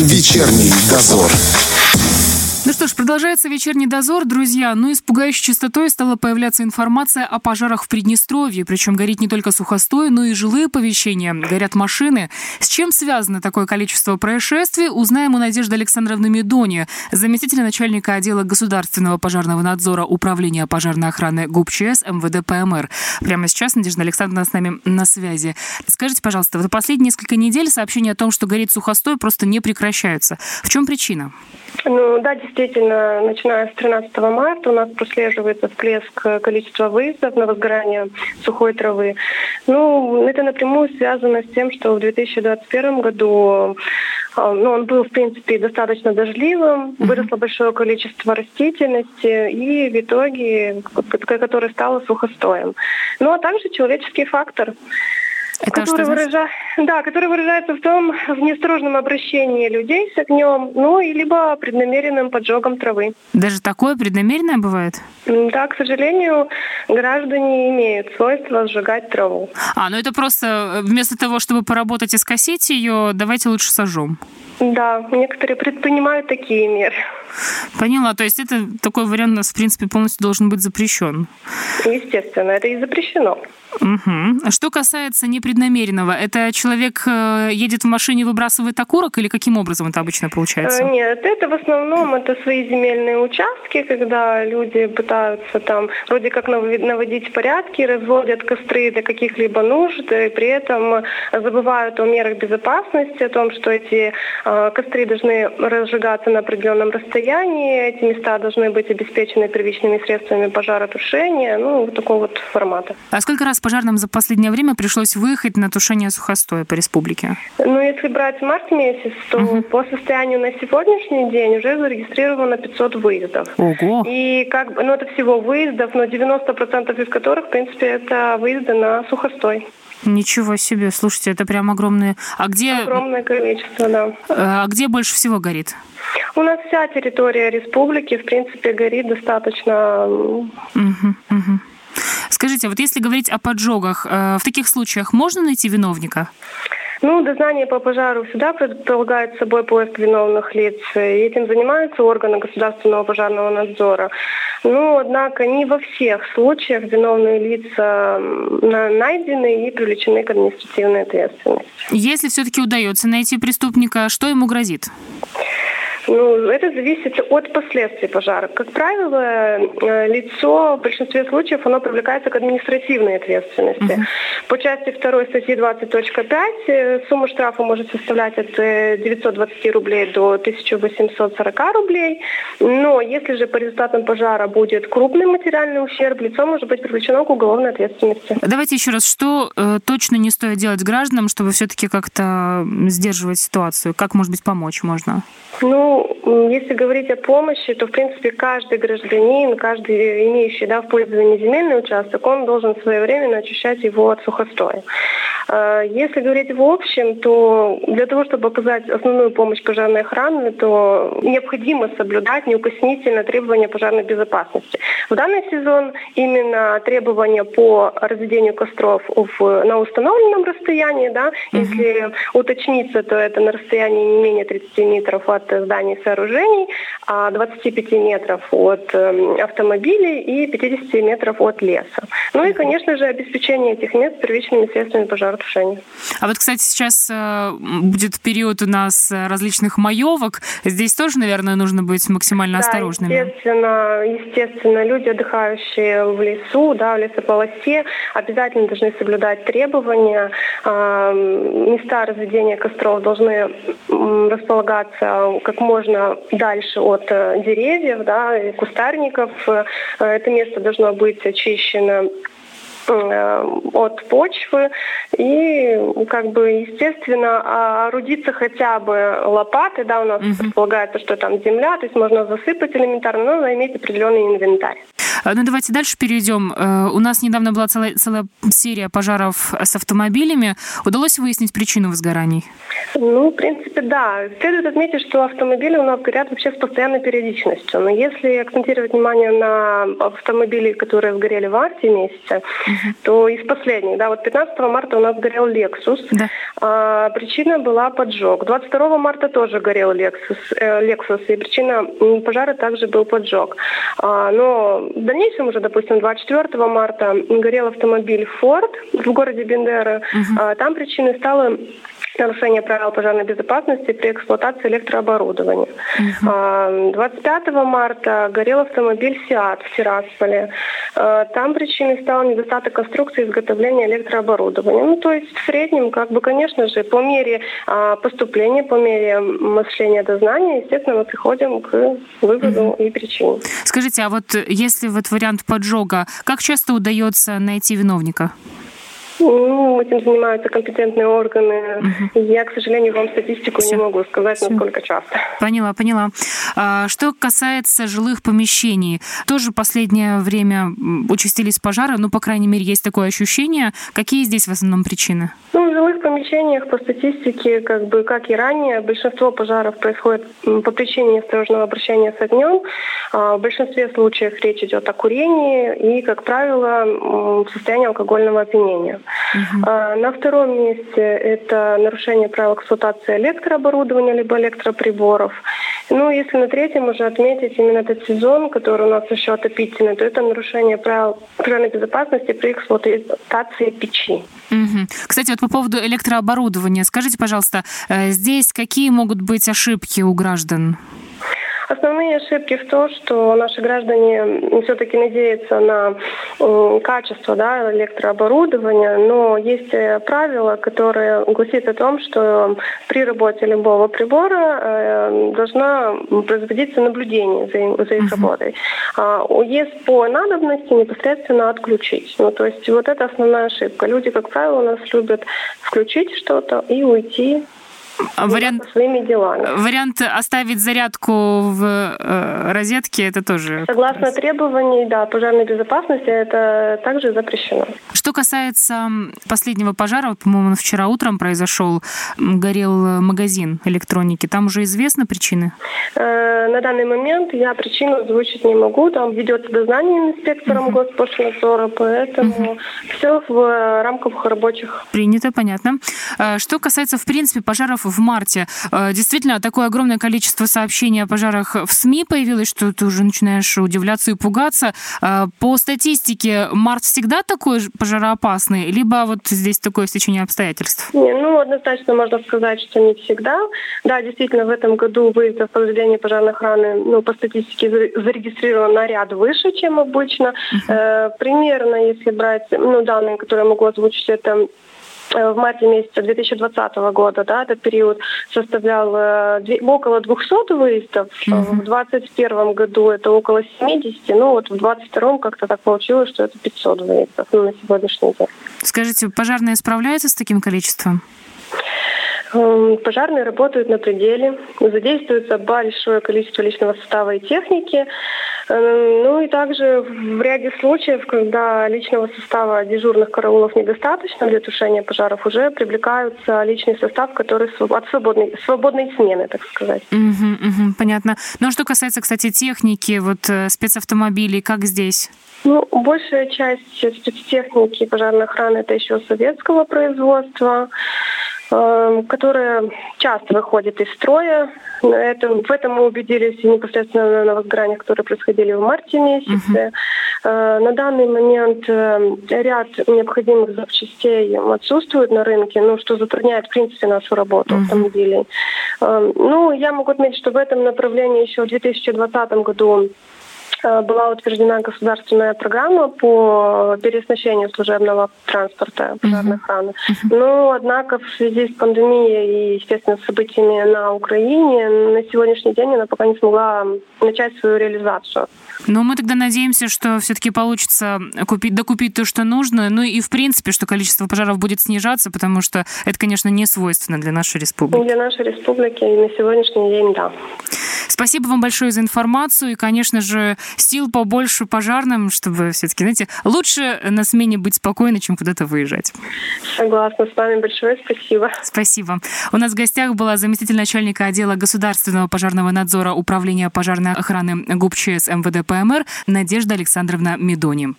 Вечерний дозор. Что ж, продолжается вечерний дозор, друзья. Ну и с пугающей частотой стала появляться информация о пожарах в Приднестровье. Причем горит не только сухостой, но и жилые помещения, горят машины. С чем связано такое количество происшествий, узнаем у Надежды Александровны Медони, заместителя начальника отдела государственного пожарного надзора Управления пожарной охраны ГУПЧС МВД ПМР. Прямо сейчас Надежда Александровна с нами на связи. Скажите, пожалуйста, за последние несколько недель сообщения о том, что горит сухостой, просто не прекращаются. В чем причина? Ну да, действительно, начиная с 13 марта у нас прослеживается всплеск количества выездов на возгорание сухой травы. Ну, это напрямую связано с тем, что в 2021 году а, ну, он был, в принципе, достаточно дождливым, выросло большое количество растительности и в итоге, который стало сухостоем. Ну, а также человеческий фактор. Это который, выража... да, который выражается в том, в неосторожном обращении людей с огнем, ну и либо преднамеренным поджогом травы. Даже такое преднамеренное бывает? Да, к сожалению, граждане имеют свойство сжигать траву. А, ну это просто э, вместо того, чтобы поработать и скосить ее, давайте лучше сожжем. Да, некоторые предпринимают такие меры. Поняла, то есть это такой вариант у нас, в принципе, полностью должен быть запрещен. Естественно, это и запрещено. Угу. Что касается непреднамеренного, это человек э, едет в машине, выбрасывает окурок или каким образом это обычно получается? Э, нет, это в основном это свои земельные участки, когда люди пытаются там вроде как наводить порядки, разводят костры для каких-либо нужд, и при этом забывают о мерах безопасности, о том, что эти э, костры должны разжигаться на определенном расстоянии, эти места должны быть обеспечены первичными средствами пожаротушения, ну, такого вот формата. А сколько раз пожарным за последнее время пришлось выехать на тушение сухостоя по республике? Ну, если брать март месяц, то угу. по состоянию на сегодняшний день уже зарегистрировано 500 выездов. Ого! И как бы, ну, это всего выездов, но 90% из которых, в принципе, это выезды на сухостой. Ничего себе, слушайте, это прям огромное. А где... Огромное количество, да. А где больше всего горит? У нас вся территория республики, в принципе, горит достаточно. Угу, угу. Скажите, вот если говорить о поджогах, э, в таких случаях можно найти виновника? Ну, дознание по пожару всегда предполагает собой поиск виновных лиц, и этим занимаются органы государственного пожарного надзора. Ну, однако не во всех случаях виновные лица найдены и привлечены к административной ответственности. Если все-таки удается найти преступника, что ему грозит? Ну, это зависит от последствий пожара. Как правило, э, лицо в большинстве случаев оно привлекается к административной ответственности. Uh-huh. По части 2 статьи 20.5 э, сумма штрафа может составлять от 920 э, рублей до 1840 рублей. Но если же по результатам пожара будет крупный материальный ущерб, лицо может быть привлечено к уголовной ответственности. Давайте еще раз, что э, точно не стоит делать гражданам, чтобы все-таки как-то сдерживать ситуацию? Как, может быть, помочь можно? Ну, если говорить о помощи, то, в принципе, каждый гражданин, каждый имеющий да, в пользовании земельный участок, он должен своевременно очищать его от сухостоя. А, если говорить в общем, то для того, чтобы оказать основную помощь пожарной охране, то необходимо соблюдать неукоснительно требования пожарной безопасности. В данный сезон именно требования по разведению костров в, на установленном расстоянии, да, угу. если уточниться, то это на расстоянии не менее 30 метров от зданий и сооружений, а 25 метров от э, автомобилей и 50 метров от леса. Ну и, конечно же, обеспечение этих мест первичными средствами пожаротушения. А вот, кстати, сейчас э, будет период у нас различных маевок. Здесь тоже, наверное, нужно быть максимально да, осторожными. Естественно, естественно, люди, отдыхающие в лесу, да, в лесополосе, обязательно должны соблюдать требования. Э, места разведения костров должны располагаться как можно дальше от э, деревьев, да, и кустарников. Э, это место должно быть очищено э, от почвы и как бы естественно орудиться хотя бы лопатой, да, у нас uh-huh. предполагается, что там земля, то есть можно засыпать элементарно, но иметь определенный инвентарь. Ну, давайте дальше перейдем. У нас недавно была целая, целая серия пожаров с автомобилями. Удалось выяснить причину возгораний? Ну, в принципе, да. Следует отметить, что автомобили у нас горят вообще с постоянной периодичностью. Но если акцентировать внимание на автомобили, которые сгорели в марте месяце, uh-huh. то из последних, да, вот 15 марта у нас горел Lexus. Да. А, причина была поджог. 22 марта тоже горел Lexus, э, Lexus и причина пожара также был поджог. А, но в дальнейшем уже, допустим, 24 марта горел автомобиль Ford в городе Бендера. Uh-huh. А, там причиной стало нарушение правил пожарной безопасности при эксплуатации электрооборудования. Угу. 25 марта горел автомобиль «Сиат» в Тирасполе. А, там причиной стал недостаток конструкции изготовления электрооборудования. Ну, то есть в среднем, как бы, конечно же, по мере а, поступления, по мере мышления до знания, естественно, мы приходим к выводу угу. и причине. Скажите, а вот если вот вариант поджога, как часто удается найти виновника? Ну, этим занимаются компетентные органы. Угу. Я, к сожалению, вам статистику Все. не могу сказать, Все. насколько часто. Поняла, поняла. А, что касается жилых помещений, тоже последнее время участились пожары, ну, по крайней мере, есть такое ощущение. Какие здесь в основном причины? В жилых помещениях, по статистике, как бы, как и ранее, большинство пожаров происходит по причине неосторожного обращения с огнем. А, в большинстве случаев речь идет о курении и, как правило, состоянии алкогольного опьянения. Угу. На втором месте это нарушение правил эксплуатации электрооборудования либо электроприборов. Ну, если на третьем уже отметить именно этот сезон, который у нас еще отопительный, то это нарушение правил пожарной безопасности при эксплуатации печи. Угу. Кстати, вот по поводу электрооборудования, скажите, пожалуйста, э, здесь какие могут быть ошибки у граждан? Основные ошибки в том, что наши граждане все-таки надеются на качество да, электрооборудования, но есть э, правило, которое гласит о том, что при работе любого прибора э, должна производиться наблюдение за, за их работой. А есть по надобности непосредственно отключить. Ну, то есть вот это основная ошибка. Люди, как правило, у нас любят включить что-то и уйти Вариант, своими делами. Вариант оставить зарядку в э, розетке это тоже. Согласно требований, да, пожарной безопасности это также запрещено. Что касается последнего пожара, вот, по-моему, вчера утром произошел, горел магазин электроники. Там уже известны причины? Э, на данный момент я причину озвучить не могу. Там ведется дознание инспектором uh-huh. Госпошнадзора, поэтому uh-huh. все в рамках рабочих. Принято, понятно. Э, что касается, в принципе, пожаров в марте. Э, действительно, такое огромное количество сообщений о пожарах в СМИ появилось, что ты уже начинаешь удивляться и пугаться. Э, по статистике, март всегда такой пожароопасный, либо вот здесь такое стечение обстоятельств? Не, ну, однозначно можно сказать, что не всегда. Да, действительно, в этом году выездов по подразделении пожарной охраны, ну, по статистике зарегистрировано на ряд выше, чем обычно. Uh-huh. Э, примерно, если брать, ну, данные, которые я могу озвучить, это в марте месяца 2020 года, да, этот период составлял э, около 200 выездов, угу. в 2021 году это около 70, ну вот в 2022 как-то так получилось, что это 500 выездов ну, на сегодняшний день. Скажите, пожарные справляются с таким количеством? Эм, пожарные работают на пределе, задействуется большое количество личного состава и техники. Эм, ну и также в ряде случаев, когда личного состава дежурных караулов недостаточно для тушения пожаров, уже привлекаются личный состав, который от свободной, свободной смены, так сказать. Угу, угу, понятно. Ну а что касается, кстати, техники, вот э, спецавтомобилей, как здесь? Ну, большая часть спецтехники пожарной охраны это еще советского производства. Эм, которая часто выходит из строя. Это, в этом мы убедились непосредственно на возгораниях, которые происходили в марте месяце. Uh-huh. На данный момент э, ряд необходимых запчастей отсутствует на рынке, ну, что затрудняет, в принципе, нашу работу uh-huh. автомобилей. Эм, ну, я могу отметить, что в этом направлении еще в 2020 году была утверждена государственная программа по переоснащению служебного транспорта пожарной охраны. Uh-huh. Но, однако, в связи с пандемией и, естественно, событиями на Украине, на сегодняшний день она пока не смогла начать свою реализацию. Но мы тогда надеемся, что все-таки получится купить, докупить то, что нужно. Ну и, в принципе, что количество пожаров будет снижаться, потому что это, конечно, не свойственно для нашей республики. Для нашей республики и на сегодняшний день, да. Спасибо вам большое за информацию и, конечно же, сил побольше пожарным, чтобы все-таки, знаете, лучше на смене быть спокойно, чем куда-то выезжать. Согласна с вами. Большое спасибо. Спасибо. У нас в гостях была заместитель начальника отдела государственного пожарного надзора Управления пожарной охраны ГУП ЧС МВД ПМР Надежда Александровна Медони.